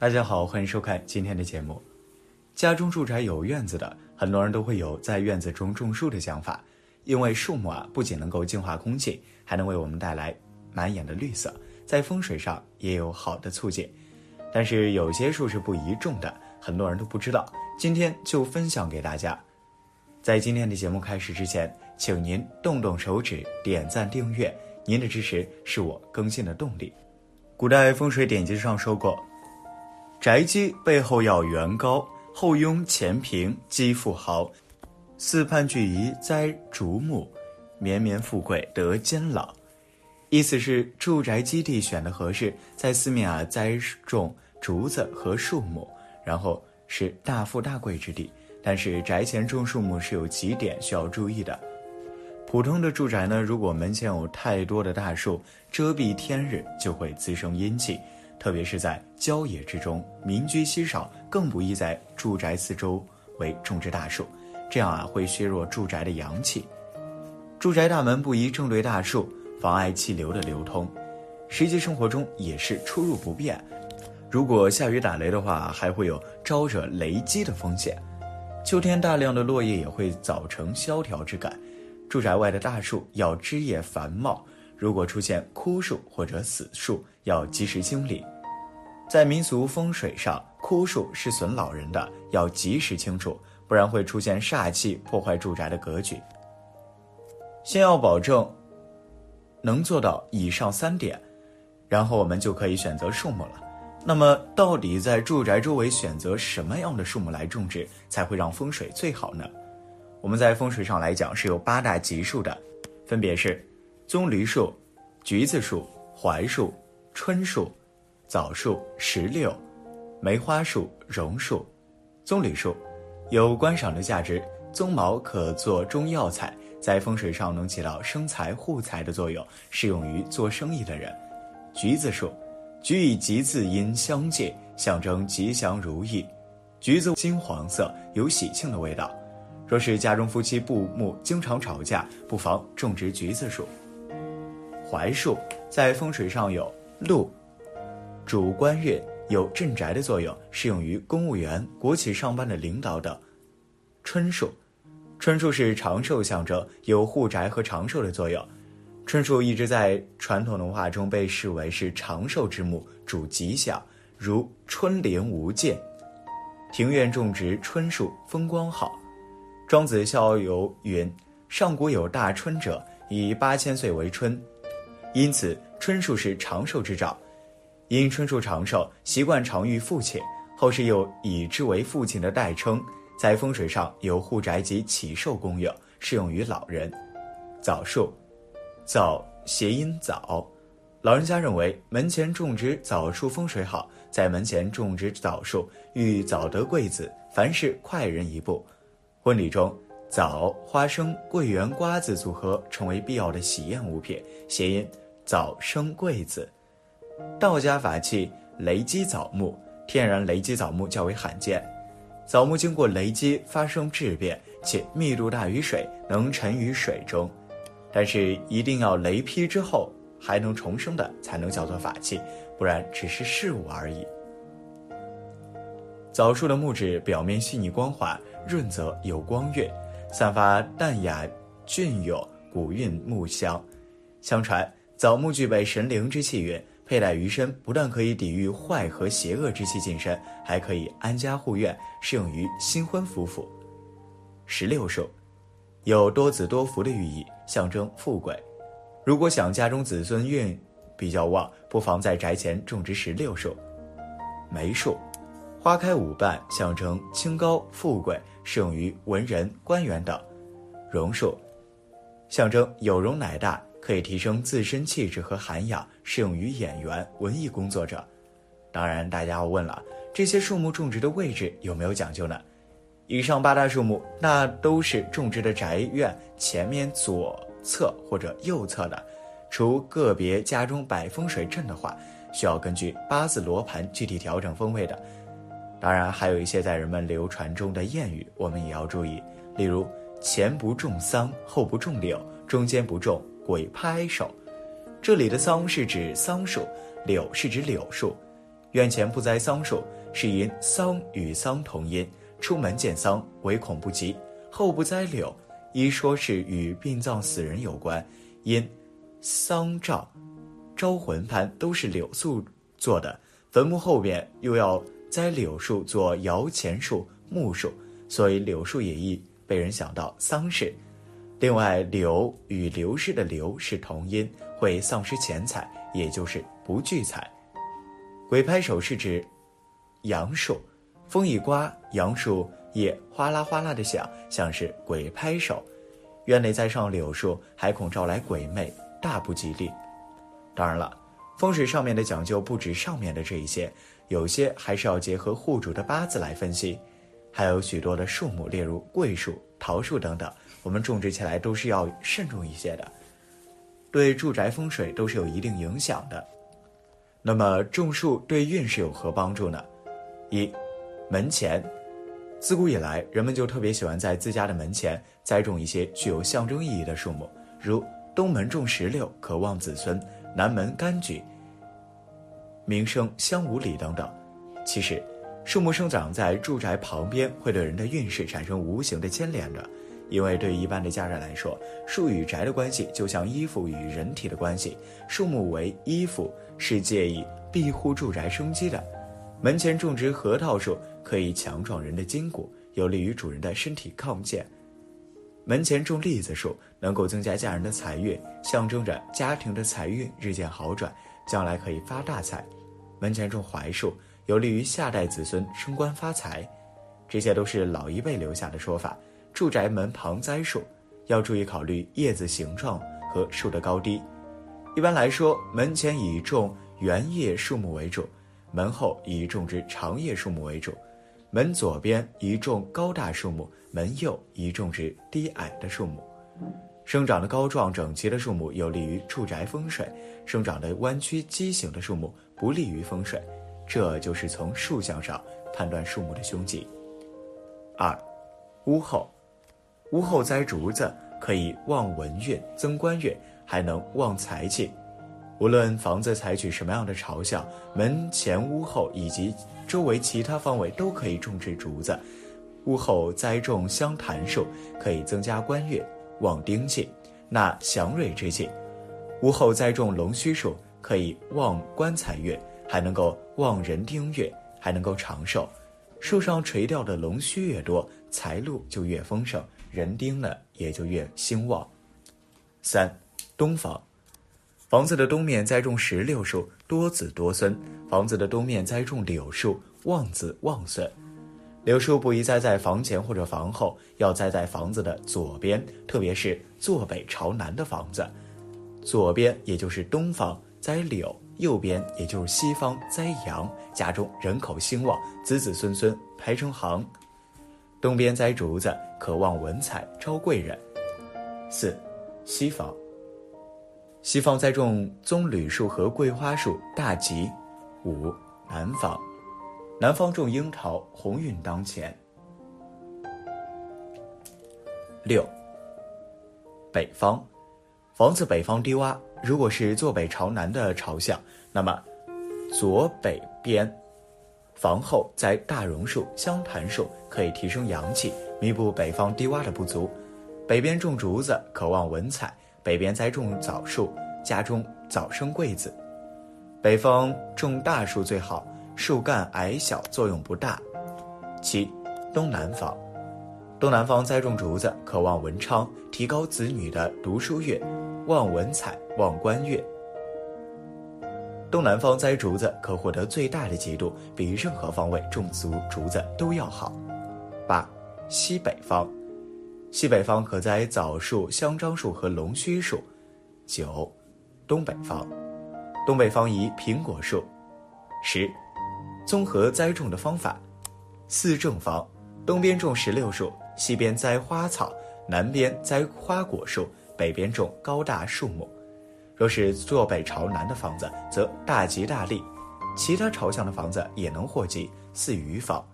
大家好，欢迎收看今天的节目。家中住宅有院子的，很多人都会有在院子中种树的想法，因为树木啊，不仅能够净化空气，还能为我们带来满眼的绿色，在风水上也有好的促进。但是有些树是不宜种的，很多人都不知道。今天就分享给大家。在今天的节目开始之前，请您动动手指点赞订阅，您的支持是我更新的动力。古代风水典籍上说过。宅基背后要圆高，后拥前平，基富豪。四畔俱宜栽竹木，绵绵富贵得坚老。意思是住宅基地选的合适，在四面啊栽种竹子和树木，然后是大富大贵之地。但是宅前种树木是有几点需要注意的。普通的住宅呢，如果门前有太多的大树遮蔽天日，就会滋生阴气。特别是在郊野之中，民居稀少，更不宜在住宅四周为种植大树，这样啊会削弱住宅的阳气。住宅大门不宜正对大树，妨碍气流的流通。实际生活中也是出入不便。如果下雨打雷的话，还会有招惹雷击的风险。秋天大量的落叶也会造成萧条之感。住宅外的大树要枝叶繁茂。如果出现枯树或者死树，要及时清理。在民俗风水上，枯树是损老人的，要及时清除，不然会出现煞气，破坏住宅的格局。先要保证能做到以上三点，然后我们就可以选择树木了。那么，到底在住宅周围选择什么样的树木来种植，才会让风水最好呢？我们在风水上来讲是有八大吉树的，分别是。棕榈树、橘子树、槐树、椿树、枣树、石榴、梅花树、榕树。棕榈树有观赏的价值，棕毛可做中药材，在风水上能起到生财护财的作用，适用于做生意的人。橘子树，橘以吉字音相借，象征吉祥如意。橘子金黄色，有喜庆的味道。若是家中夫妻不睦，经常吵架，不妨种植橘子树。槐树在风水上有禄，主官运，有镇宅的作用，适用于公务员、国企上班的领导等。椿树，椿树是长寿象征，有护宅和长寿的作用。椿树一直在传统文化中被视为是长寿之木，主吉祥，如春林无间，庭院种植椿树，风光好。庄子逍遥云：“上古有大椿者，以八千岁为春。”因此，椿树是长寿之兆。因椿树长寿，习惯常遇父亲，后世又以之为父亲的代称，在风水上有护宅及祈寿功用，适用于老人。枣树，枣谐音枣，老人家认为门前种植枣树风水好，在门前种植枣树，欲早得贵子，凡事快人一步。婚礼中。枣、花生、桂圆、瓜子组合成为必要的喜宴物品，谐音“早生贵子”。道家法器雷击枣木，天然雷击枣木较为罕见。枣木经过雷击发生质变，且密度大于水，能沉于水中。但是一定要雷劈之后还能重生的，才能叫做法器，不然只是事物而已。枣树的木质表面细腻光滑，润泽有光晕。散发淡雅、隽永、古韵木香。相传枣木具备神灵之气运，佩戴于身，不但可以抵御坏和邪恶之气近身，还可以安家护院，适用于新婚夫妇。石榴树有多子多福的寓意，象征富贵。如果想家中子孙运比较旺，不妨在宅前种植石榴树。梅树。花开五瓣，象征清高富贵，适用于文人、官员等。榕树，象征有容乃大，可以提升自身气质和涵养，适用于演员、文艺工作者。当然，大家要问了，这些树木种植的位置有没有讲究呢？以上八大树木，那都是种植的宅院前面左侧或者右侧的。除个别家中摆风水阵的话，需要根据八字罗盘具体调整风位的。当然，还有一些在人们流传中的谚语，我们也要注意。例如，前不种桑，后不种柳，中间不种鬼拍手。这里的桑是指桑树，柳是指柳树。院前不栽桑树，是因桑与桑同音，出门见桑，唯恐不及。后不栽柳，一说是与殡葬死人有关，因丧照、招魂幡都是柳树做的，坟墓后边又要栽柳树做摇钱树、木树，所以柳树也易被人想到丧事。另外，柳与流失的流是同音，会丧失钱财，也就是不聚财。鬼拍手是指杨树，风一刮，杨树叶哗啦哗啦的响，像是鬼拍手。院内栽上柳树，还恐招来鬼魅，大不吉利。当然了，风水上面的讲究不止上面的这一些，有些还是要结合户主的八字来分析，还有许多的树木，例如桂树、桃树等等。我们种植起来都是要慎重一些的，对住宅风水都是有一定影响的。那么种树对运势有何帮助呢？一，门前，自古以来人们就特别喜欢在自家的门前栽种一些具有象征意义的树木，如东门种石榴可望子孙，南门柑橘，名声香五里等等。其实，树木生长在住宅旁边会对人的运势产生无形的牵连的。因为对一般的家人来说，树与宅的关系就像衣服与人体的关系，树木为衣服，是借以庇护住宅生机的。门前种植核桃树，可以强壮人的筋骨，有利于主人的身体抗健。门前种栗子树，能够增加家人的财运，象征着家庭的财运日渐好转，将来可以发大财。门前种槐树，有利于下代子孙升官发财。这些都是老一辈留下的说法。住宅门旁栽树，要注意考虑叶子形状和树的高低。一般来说，门前以种圆叶树木为主，门后以种植长叶树木为主。门左边宜种高大树木，门右一种植低矮的树木。生长的高壮整齐的树木有利于住宅风水，生长的弯曲畸形的树木不利于风水。这就是从树相上判断树木的凶吉。二，屋后。屋后栽竹子，可以旺文运、增官运，还能旺财气。无论房子采取什么样的朝向，门前、屋后以及周围其他方位都可以种植竹子。屋后栽种香檀树，可以增加官运、旺丁气、纳祥瑞之气；屋后栽种龙须树，可以旺官财运，还能够旺人丁运，还能够长寿。树上垂钓的龙须越多，财路就越丰盛。人丁呢也就越兴旺。三，东方，房子的东面栽种石榴树，多子多孙；房子的东面栽种柳树，旺子旺孙。柳树不宜栽在房前或者房后，要栽在房子的左边，特别是坐北朝南的房子。左边也就是东方栽柳，右边也就是西方栽杨，家中人口兴旺，子子孙孙排成行。东边栽竹子，可望文采，招贵人。四，西方。西方栽种棕榈树和桂花树，大吉。五，南方。南方种樱桃，鸿运当前。六，北方。房子北方低洼，如果是坐北朝南的朝向，那么左北边。房后栽大榕树、香檀树，可以提升阳气，弥补北方低洼的不足。北边种竹子，渴望文采；北边栽种枣树，家中早生贵子。北方种大树最好，树干矮小，作用不大。七，东南方，东南方栽种竹子，渴望文昌，提高子女的读书运，望文采，望官运。东南方栽竹子可获得最大的吉度，比任何方位种足竹子都要好。八，西北方，西北方可栽枣树、香樟树和龙须树。九，东北方，东北方宜苹果树。十，综合栽种的方法。四正方，东边种石榴树，西边栽花草，南边栽花果树，北边种高大树木。若是坐北朝南的房子，则大吉大利；其他朝向的房子也能获吉，似余房。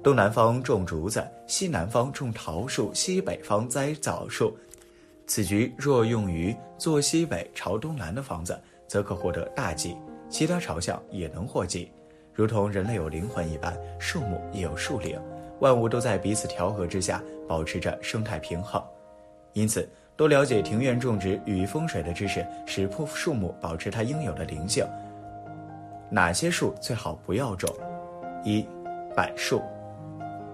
东南方种竹子，西南方种桃树，西北方栽枣树。此局若用于坐西北朝东南的房子，则可获得大吉。其他朝向也能祸及。如同人类有灵魂一般，树木也有树灵，万物都在彼此调和之下保持着生态平衡。因此，多了解庭院种植与风水的知识，使棵树木保持它应有的灵性。哪些树最好不要种？一、柏树。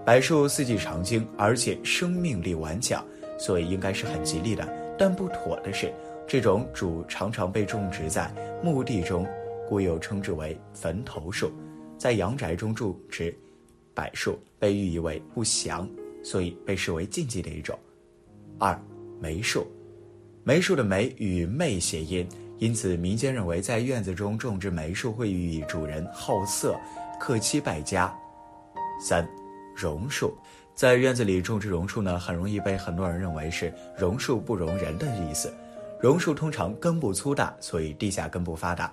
柏树四季常青，而且生命力顽强，所以应该是很吉利的。但不妥的是，这种主常常被种植在墓地中，故又称之为坟头树。在阳宅中种植柏树，被寓意为不祥，所以被视为禁忌的一种。二、梅树，梅树的梅与媚谐音，因此民间认为在院子中种植梅树会寓意主人好色、克妻败家。三、榕树，在院子里种植榕树呢，很容易被很多人认为是榕树不容人的意思。榕树通常根部粗大，所以地下根部发达。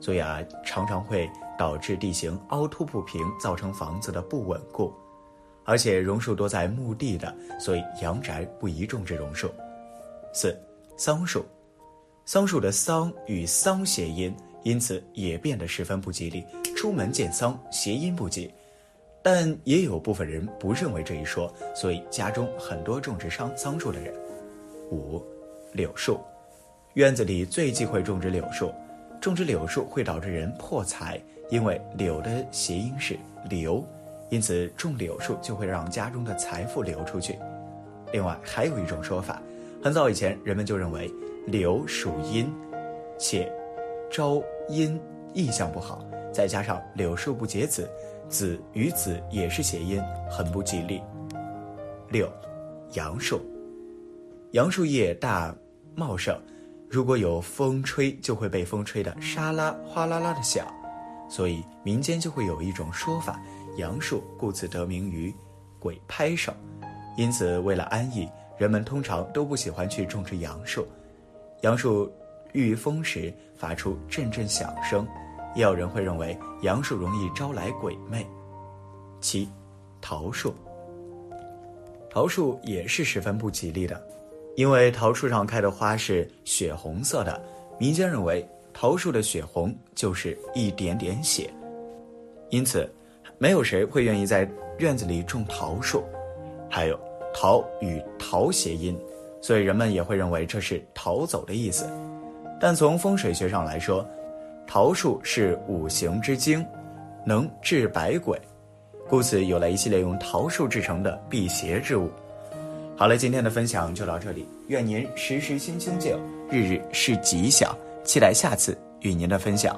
所以啊，常常会导致地形凹凸不平，造成房子的不稳固。而且榕树多在墓地的，所以阳宅不宜种植榕树。四，桑树，桑树的桑与丧谐音，因此也变得十分不吉利。出门见桑，谐音不吉。但也有部分人不认为这一说，所以家中很多种植桑桑树的人。五，柳树，院子里最忌讳种植柳树。种植柳树会导致人破财，因为柳的谐音是流，因此种柳树就会让家中的财富流出去。另外还有一种说法，很早以前人们就认为柳属阴，且招阴，意象不好。再加上柳树不结子，子与子也是谐音，很不吉利。六，杨树，杨树叶大茂盛。如果有风吹，就会被风吹得沙啦哗啦啦的响，所以民间就会有一种说法：杨树故此得名于鬼拍手。因此，为了安逸，人们通常都不喜欢去种植杨树。杨树遇风时发出阵阵响声，也有人会认为杨树容易招来鬼魅。七，桃树。桃树也是十分不吉利的。因为桃树上开的花是血红色的，民间认为桃树的血红就是一点点血，因此没有谁会愿意在院子里种桃树。还有桃与逃谐音，所以人们也会认为这是逃走的意思。但从风水学上来说，桃树是五行之精，能治百鬼，故此有了一系列用桃树制成的辟邪之物。好了，今天的分享就到这里。愿您时时心清静，日日是吉祥。期待下次与您的分享。